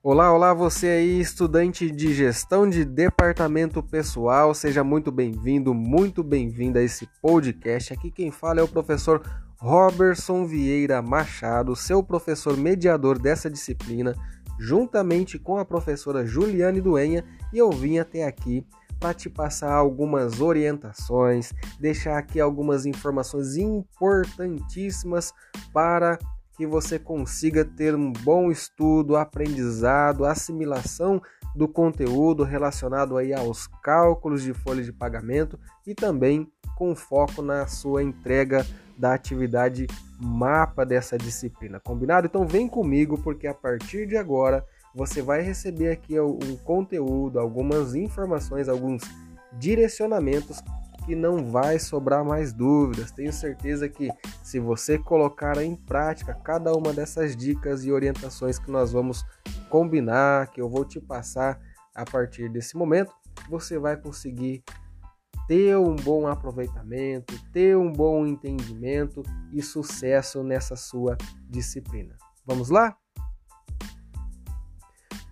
Olá, olá, você aí, estudante de gestão de departamento pessoal, seja muito bem-vindo, muito bem-vinda a esse podcast. Aqui quem fala é o professor Robertson Vieira Machado, seu professor mediador dessa disciplina, juntamente com a professora Juliane Duenha, e eu vim até aqui para te passar algumas orientações, deixar aqui algumas informações importantíssimas para que você consiga ter um bom estudo, aprendizado, assimilação do conteúdo relacionado aí aos cálculos de folha de pagamento e também com foco na sua entrega da atividade mapa dessa disciplina. Combinado? Então vem comigo porque a partir de agora você vai receber aqui um conteúdo, algumas informações, alguns direcionamentos que não vai sobrar mais dúvidas. Tenho certeza que se você colocar em prática cada uma dessas dicas e orientações que nós vamos combinar, que eu vou te passar a partir desse momento, você vai conseguir ter um bom aproveitamento, ter um bom entendimento e sucesso nessa sua disciplina. Vamos lá?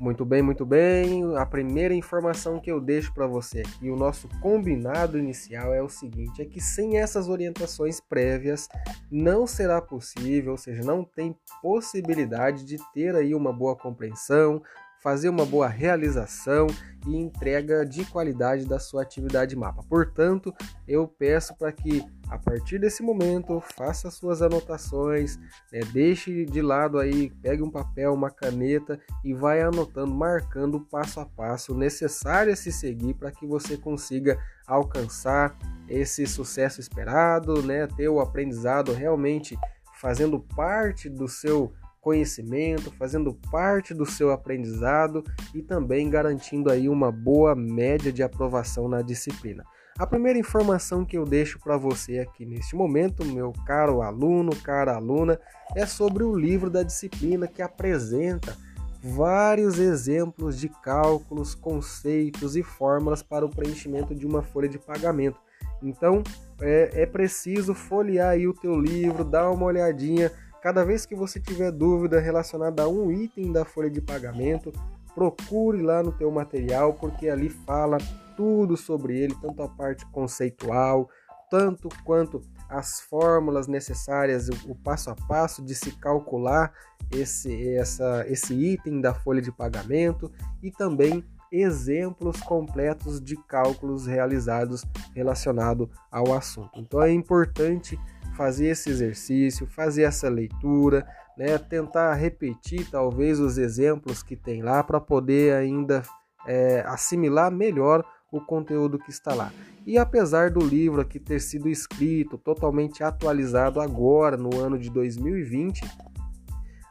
Muito bem, muito bem. A primeira informação que eu deixo para você aqui, o nosso combinado inicial é o seguinte: é que sem essas orientações prévias não será possível, ou seja, não tem possibilidade de ter aí uma boa compreensão, fazer uma boa realização e entrega de qualidade da sua atividade mapa. Portanto, eu peço para que a partir desse momento faça suas anotações, né, deixe de lado aí, pegue um papel, uma caneta e vai anotando, marcando passo a passo necessário a se seguir para que você consiga alcançar esse sucesso esperado, né, ter o aprendizado realmente fazendo parte do seu conhecimento, fazendo parte do seu aprendizado e também garantindo aí uma boa média de aprovação na disciplina. A primeira informação que eu deixo para você aqui neste momento, meu caro aluno, cara aluna, é sobre o livro da disciplina que apresenta vários exemplos de cálculos, conceitos e fórmulas para o preenchimento de uma folha de pagamento. Então é, é preciso folhear aí o teu livro, dar uma olhadinha Cada vez que você tiver dúvida relacionada a um item da folha de pagamento, procure lá no teu material, porque ali fala tudo sobre ele, tanto a parte conceitual, tanto quanto as fórmulas necessárias, o passo a passo de se calcular esse, essa, esse item da folha de pagamento e também exemplos completos de cálculos realizados relacionado ao assunto. Então é importante fazer esse exercício, fazer essa leitura, né? tentar repetir talvez os exemplos que tem lá para poder ainda é, assimilar melhor o conteúdo que está lá. E apesar do livro aqui ter sido escrito totalmente atualizado agora no ano de 2020,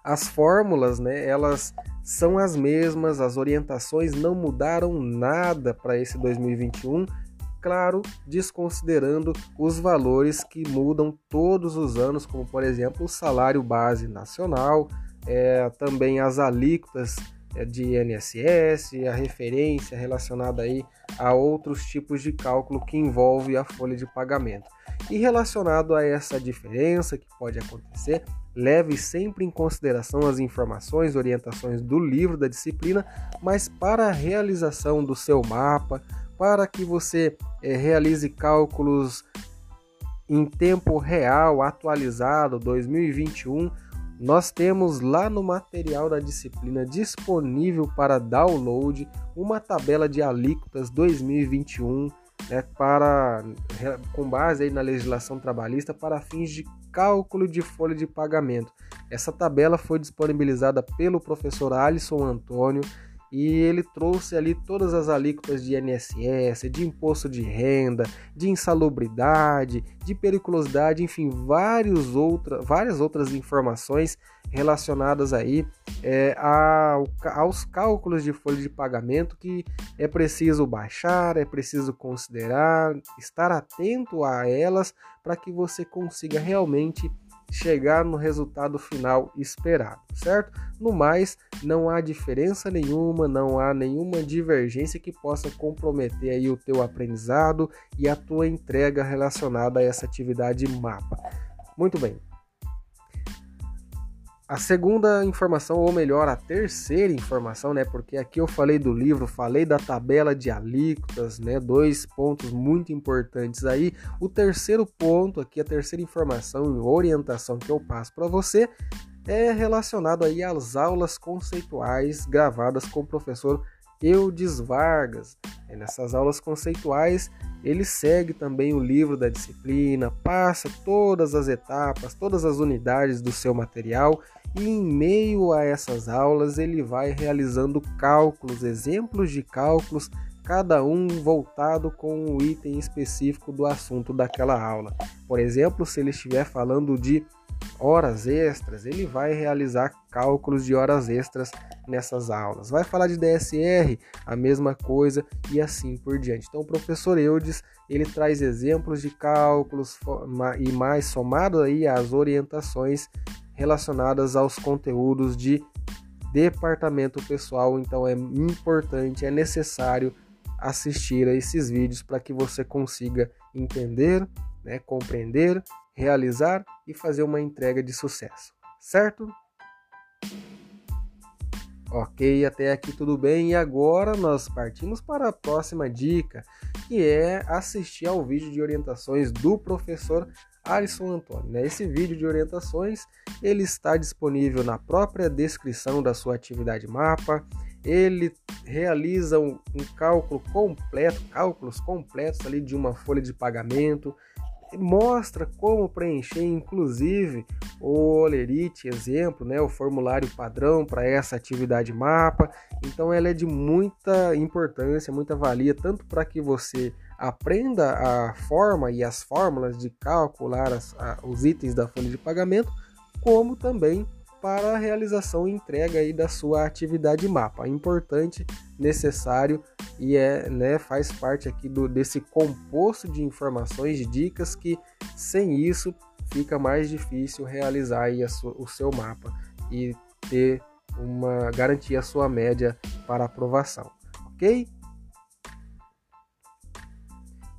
as fórmulas, né, elas são as mesmas, as orientações não mudaram nada para esse 2021 claro, desconsiderando os valores que mudam todos os anos, como por exemplo o salário base nacional, é, também as alíquotas é, de INSS, a referência relacionada aí a outros tipos de cálculo que envolve a folha de pagamento. E relacionado a essa diferença que pode acontecer, leve sempre em consideração as informações orientações do livro da disciplina, mas para a realização do seu mapa, para que você é, realize cálculos em tempo real, atualizado, 2021, nós temos lá no material da disciplina disponível para download uma tabela de alíquotas 2021 né, para, com base aí na legislação trabalhista para fins de cálculo de folha de pagamento. Essa tabela foi disponibilizada pelo professor Alisson Antônio e ele trouxe ali todas as alíquotas de INSS, de imposto de renda, de insalubridade, de periculosidade, enfim, vários outra, várias outras informações relacionadas aí é, ao, aos cálculos de folha de pagamento que é preciso baixar, é preciso considerar, estar atento a elas para que você consiga realmente chegar no resultado final esperado, certo? No mais, não há diferença nenhuma, não há nenhuma divergência que possa comprometer aí o teu aprendizado e a tua entrega relacionada a essa atividade mapa. Muito bem. A segunda informação, ou melhor, a terceira informação, né? Porque aqui eu falei do livro, falei da tabela de alíquotas, né? Dois pontos muito importantes aí. O terceiro ponto aqui, a terceira informação e orientação que eu passo para você é relacionado aí às aulas conceituais gravadas com o professor Eudes Vargas. É nessas aulas conceituais, ele segue também o livro da disciplina, passa todas as etapas, todas as unidades do seu material e em meio a essas aulas ele vai realizando cálculos, exemplos de cálculos, cada um voltado com o item específico do assunto daquela aula. Por exemplo, se ele estiver falando de horas extras, ele vai realizar cálculos de horas extras nessas aulas. Vai falar de DSR, a mesma coisa e assim por diante. Então, o professor Eudes, ele traz exemplos de cálculos e mais somado aí às orientações relacionadas aos conteúdos de departamento pessoal. Então, é importante, é necessário assistir a esses vídeos para que você consiga entender, né, compreender realizar e fazer uma entrega de sucesso, certo? Ok, até aqui tudo bem. E agora nós partimos para a próxima dica, que é assistir ao vídeo de orientações do professor Alisson Antônio. Né? Esse vídeo de orientações ele está disponível na própria descrição da sua atividade mapa. Ele realiza um, um cálculo completo, cálculos completos ali de uma folha de pagamento, mostra como preencher, inclusive, o Olerite, exemplo, né, o formulário padrão para essa atividade mapa. Então, ela é de muita importância, muita valia, tanto para que você aprenda a forma e as fórmulas de calcular as, a, os itens da folha de pagamento, como também para a realização e entrega aí da sua atividade mapa. Importante, necessário e é, né, faz parte aqui do, desse composto de informações, dicas que sem isso fica mais difícil realizar aí o seu mapa e ter uma garantir a sua média para aprovação, ok?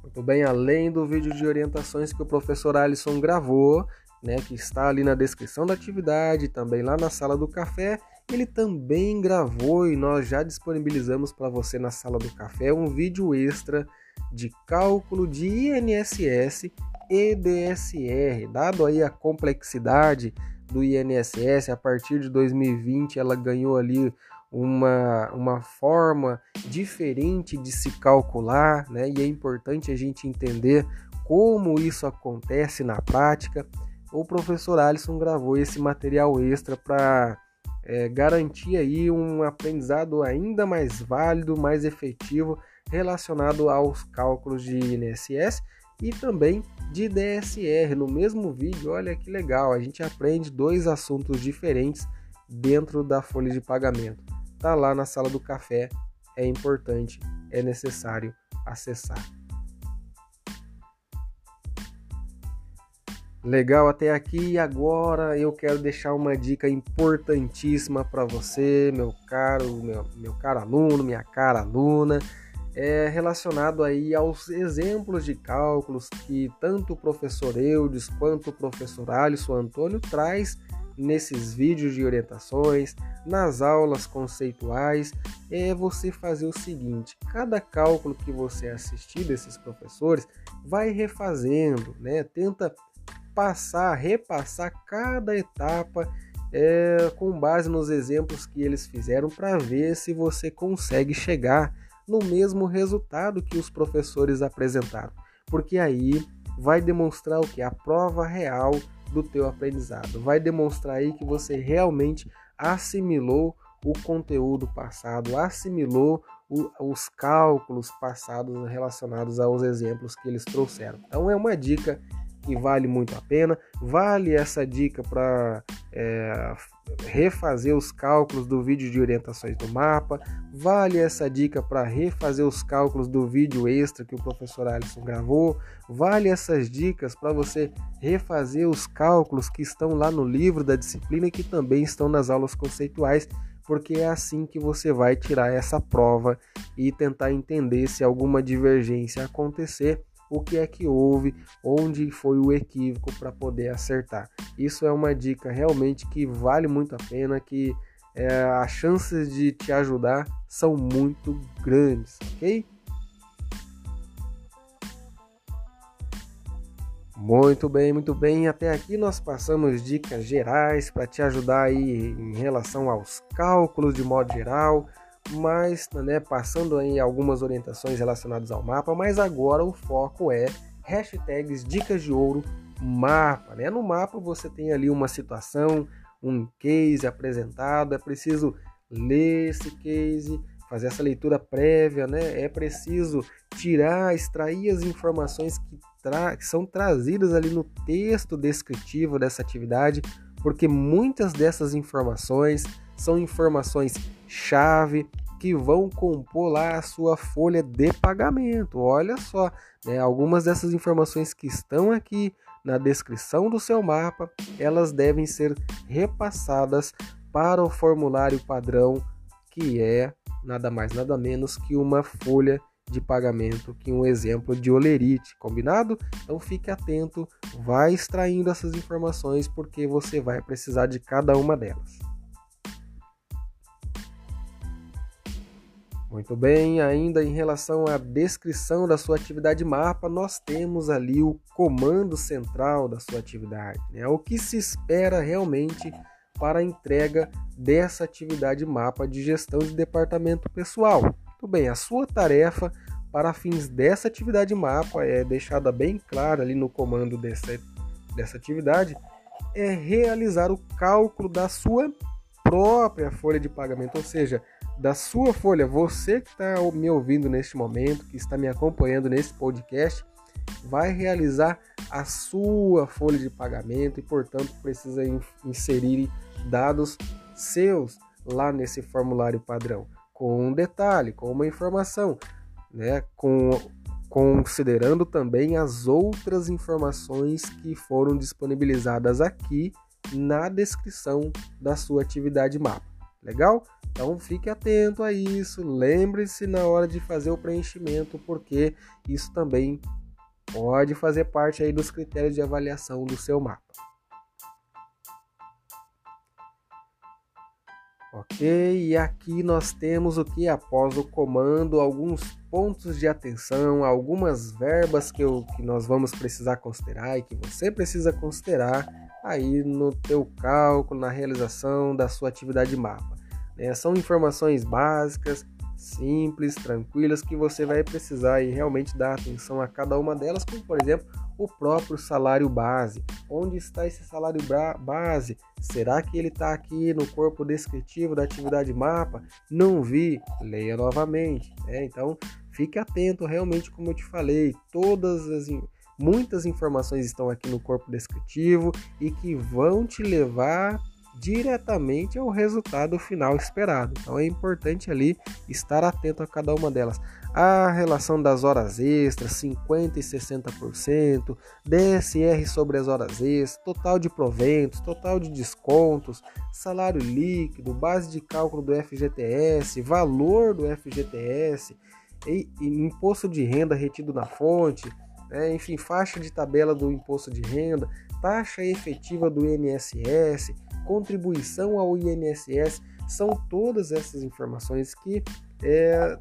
Muito bem, além do vídeo de orientações que o professor Alisson gravou, né, que está ali na descrição da atividade, também lá na sala do café. Ele também gravou e nós já disponibilizamos para você na sala do café um vídeo extra de cálculo de INSS e DSR. Dado aí a complexidade do INSS, a partir de 2020 ela ganhou ali uma, uma forma diferente de se calcular, né? E é importante a gente entender como isso acontece na prática o professor Alisson gravou esse material extra para é, garantir aí um aprendizado ainda mais válido, mais efetivo relacionado aos cálculos de INSS e também de DSR. No mesmo vídeo, olha que legal, a gente aprende dois assuntos diferentes dentro da folha de pagamento. Tá lá na sala do café, é importante, é necessário acessar. Legal até aqui. E agora eu quero deixar uma dica importantíssima para você, meu caro, meu, meu caro aluno, minha cara aluna, é relacionado aí aos exemplos de cálculos que tanto o professor Eudes quanto o professor Alisson Antônio traz nesses vídeos de orientações, nas aulas conceituais, é você fazer o seguinte: cada cálculo que você assistir desses professores, vai refazendo, né? Tenta passar, repassar cada etapa é, com base nos exemplos que eles fizeram para ver se você consegue chegar no mesmo resultado que os professores apresentaram, porque aí vai demonstrar o que a prova real do teu aprendizado, vai demonstrar aí que você realmente assimilou o conteúdo passado, assimilou o, os cálculos passados relacionados aos exemplos que eles trouxeram. Então é uma dica que vale muito a pena. Vale essa dica para é, refazer os cálculos do vídeo de orientações do mapa. Vale essa dica para refazer os cálculos do vídeo extra que o professor Alisson gravou. Vale essas dicas para você refazer os cálculos que estão lá no livro da disciplina e que também estão nas aulas conceituais porque é assim que você vai tirar essa prova e tentar entender se alguma divergência acontecer o que é que houve, onde foi o equívoco para poder acertar. Isso é uma dica realmente que vale muito a pena, que é, as chances de te ajudar são muito grandes, ok? Muito bem, muito bem. Até aqui nós passamos dicas gerais para te ajudar aí em relação aos cálculos de modo geral, mas né, passando aí algumas orientações relacionadas ao mapa, mas agora o foco é hashtags dicas de ouro mapa, né? No mapa você tem ali uma situação, um case apresentado, é preciso ler esse case, fazer essa leitura prévia, né? É preciso tirar, extrair as informações que, que são trazidas ali no texto descritivo dessa atividade, porque muitas dessas informações são informações chave que vão compor lá a sua folha de pagamento. Olha só, né? algumas dessas informações que estão aqui na descrição do seu mapa, elas devem ser repassadas para o formulário padrão, que é nada mais nada menos que uma folha de pagamento, que um exemplo de olerite, combinado? Então fique atento, vai extraindo essas informações porque você vai precisar de cada uma delas. Muito bem, ainda em relação à descrição da sua atividade mapa, nós temos ali o comando central da sua atividade, né? o que se espera realmente para a entrega dessa atividade mapa de gestão de departamento pessoal. Muito bem, a sua tarefa para fins dessa atividade mapa é deixada bem clara ali no comando dessa, dessa atividade, é realizar o cálculo da sua própria folha de pagamento, ou seja, da sua folha. Você que está me ouvindo neste momento, que está me acompanhando nesse podcast, vai realizar a sua folha de pagamento e, portanto, precisa inserir dados seus lá nesse formulário padrão, com um detalhe, com uma informação, né? Com, considerando também as outras informações que foram disponibilizadas aqui na descrição da sua atividade mapa. Legal? Então fique atento a isso, lembre-se na hora de fazer o preenchimento, porque isso também pode fazer parte aí dos critérios de avaliação do seu mapa. Ok, e aqui nós temos o que após o comando, alguns pontos de atenção, algumas verbas que, eu, que nós vamos precisar considerar e que você precisa considerar aí no teu cálculo, na realização da sua atividade mapa. É, são informações básicas, simples, tranquilas, que você vai precisar e realmente dar atenção a cada uma delas, como por exemplo o próprio salário base. Onde está esse salário base? Será que ele está aqui no corpo descritivo da atividade mapa? Não vi, leia novamente. Né? Então fique atento, realmente, como eu te falei, todas as muitas informações estão aqui no corpo descritivo e que vão te levar diretamente ao resultado final esperado. Então é importante ali estar atento a cada uma delas. A relação das horas extras, 50% e 60%, DSR sobre as horas extras, total de proventos, total de descontos, salário líquido, base de cálculo do FGTS, valor do FGTS, e, e imposto de renda retido na fonte, né? enfim, faixa de tabela do imposto de renda, taxa efetiva do INSS, contribuição ao INSS, são todas essas informações que é,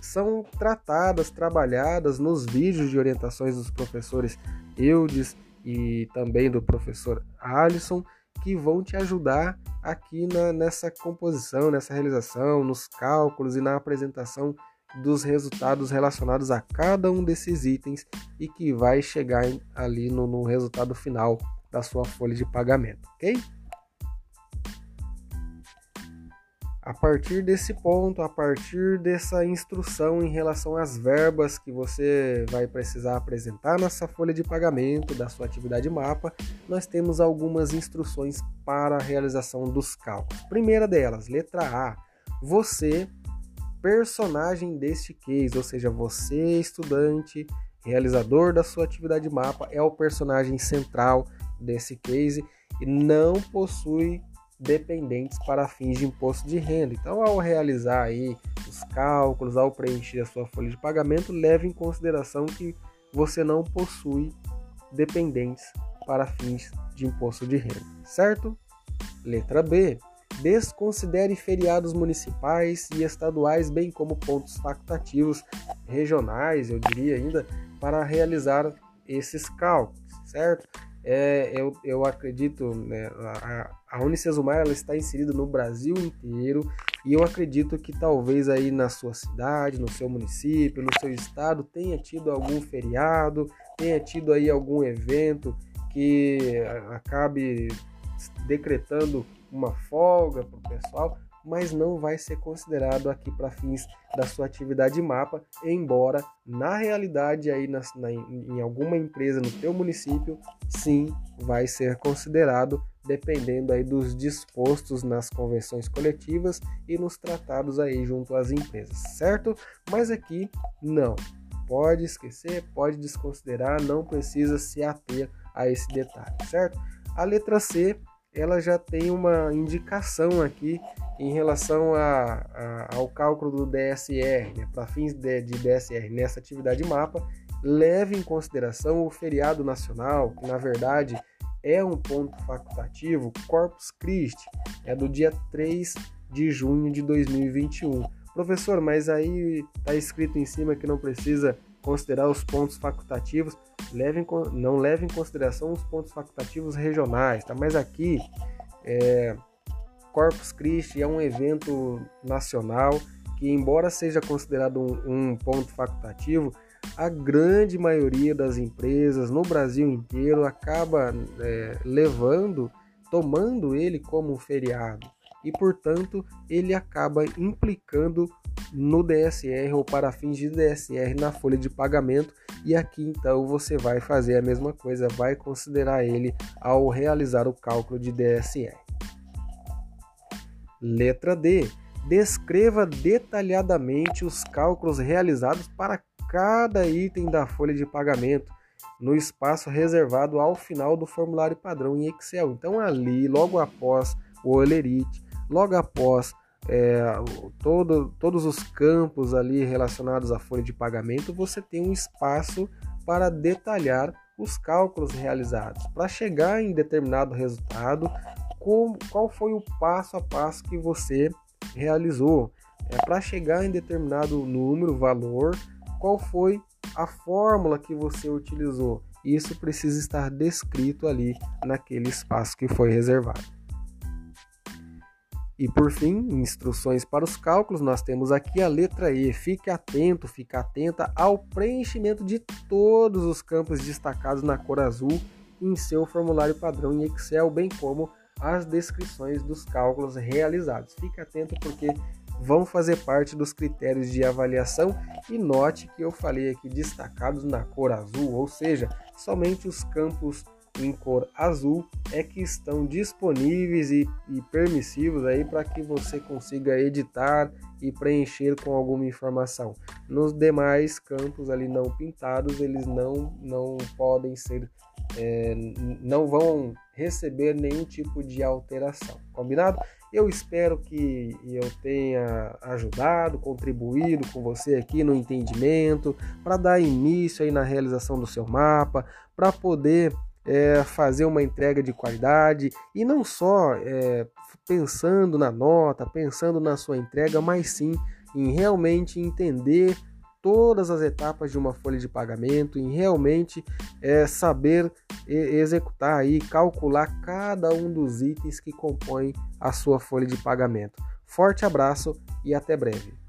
são tratadas, trabalhadas nos vídeos de orientações dos professores Eudes e também do professor Alisson, que vão te ajudar aqui na, nessa composição, nessa realização, nos cálculos e na apresentação dos resultados relacionados a cada um desses itens e que vai chegar ali no, no resultado final da sua folha de pagamento, ok? A partir desse ponto, a partir dessa instrução em relação às verbas que você vai precisar apresentar nessa folha de pagamento da sua atividade mapa, nós temos algumas instruções para a realização dos cálculos. Primeira delas, letra A, você, personagem deste case, ou seja, você, estudante, realizador da sua atividade mapa, é o personagem central desse case e não possui dependentes para fins de imposto de renda. Então, ao realizar aí os cálculos, ao preencher a sua folha de pagamento, leve em consideração que você não possui dependentes para fins de imposto de renda, certo? Letra B. Desconsidere feriados municipais e estaduais, bem como pontos facultativos regionais, eu diria ainda, para realizar esses cálculos, certo? É, eu, eu acredito, né, a, a Unicesumar ela está inserida no Brasil inteiro e eu acredito que talvez aí na sua cidade, no seu município, no seu estado tenha tido algum feriado, tenha tido aí algum evento que acabe decretando uma folga para o pessoal, mas não vai ser considerado aqui para fins da sua atividade mapa, embora na realidade aí na, na, em alguma empresa no teu município, sim, vai ser considerado dependendo aí dos dispostos nas convenções coletivas e nos tratados aí junto às empresas, certo? Mas aqui não. Pode esquecer, pode desconsiderar, não precisa se ater a esse detalhe, certo? A letra C ela já tem uma indicação aqui em relação a, a, ao cálculo do DSR, né? para fins de, de DSR nessa atividade mapa, leve em consideração o feriado nacional, que na verdade é um ponto facultativo, Corpus Christi, é do dia 3 de junho de 2021. Professor, mas aí está escrito em cima que não precisa considerar os pontos facultativos, leve não leve em consideração os pontos facultativos regionais, tá? Mas aqui, é, Corpus Christi é um evento nacional que, embora seja considerado um, um ponto facultativo, a grande maioria das empresas no Brasil inteiro acaba é, levando, tomando ele como um feriado e, portanto, ele acaba implicando no DSR ou para fins de DSR na folha de pagamento e aqui então você vai fazer a mesma coisa, vai considerar ele ao realizar o cálculo de DSR. Letra D. Descreva detalhadamente os cálculos realizados para cada item da folha de pagamento no espaço reservado ao final do formulário padrão em Excel. Então ali, logo após o Olerite, logo após é, todo, todos os campos ali relacionados à folha de pagamento, você tem um espaço para detalhar os cálculos realizados. Para chegar em determinado resultado, com, qual foi o passo a passo que você realizou? É, para chegar em determinado número, valor, qual foi a fórmula que você utilizou? Isso precisa estar descrito ali naquele espaço que foi reservado. E por fim, instruções para os cálculos, nós temos aqui a letra E. Fique atento, fique atenta ao preenchimento de todos os campos destacados na cor azul em seu formulário padrão em Excel, bem como as descrições dos cálculos realizados. Fique atento porque vão fazer parte dos critérios de avaliação e note que eu falei aqui destacados na cor azul, ou seja, somente os campos em cor azul é que estão disponíveis e, e permissivos aí para que você consiga editar e preencher com alguma informação. Nos demais campos ali não pintados, eles não, não podem ser, é, não vão receber nenhum tipo de alteração. Combinado? Eu espero que eu tenha ajudado, contribuído com você aqui no entendimento, para dar início aí na realização do seu mapa, para poder é, fazer uma entrega de qualidade e não só é, pensando na nota, pensando na sua entrega, mas sim em realmente entender todas as etapas de uma folha de pagamento, em realmente é, saber executar aí, calcular cada um dos itens que compõem a sua folha de pagamento. Forte abraço e até breve.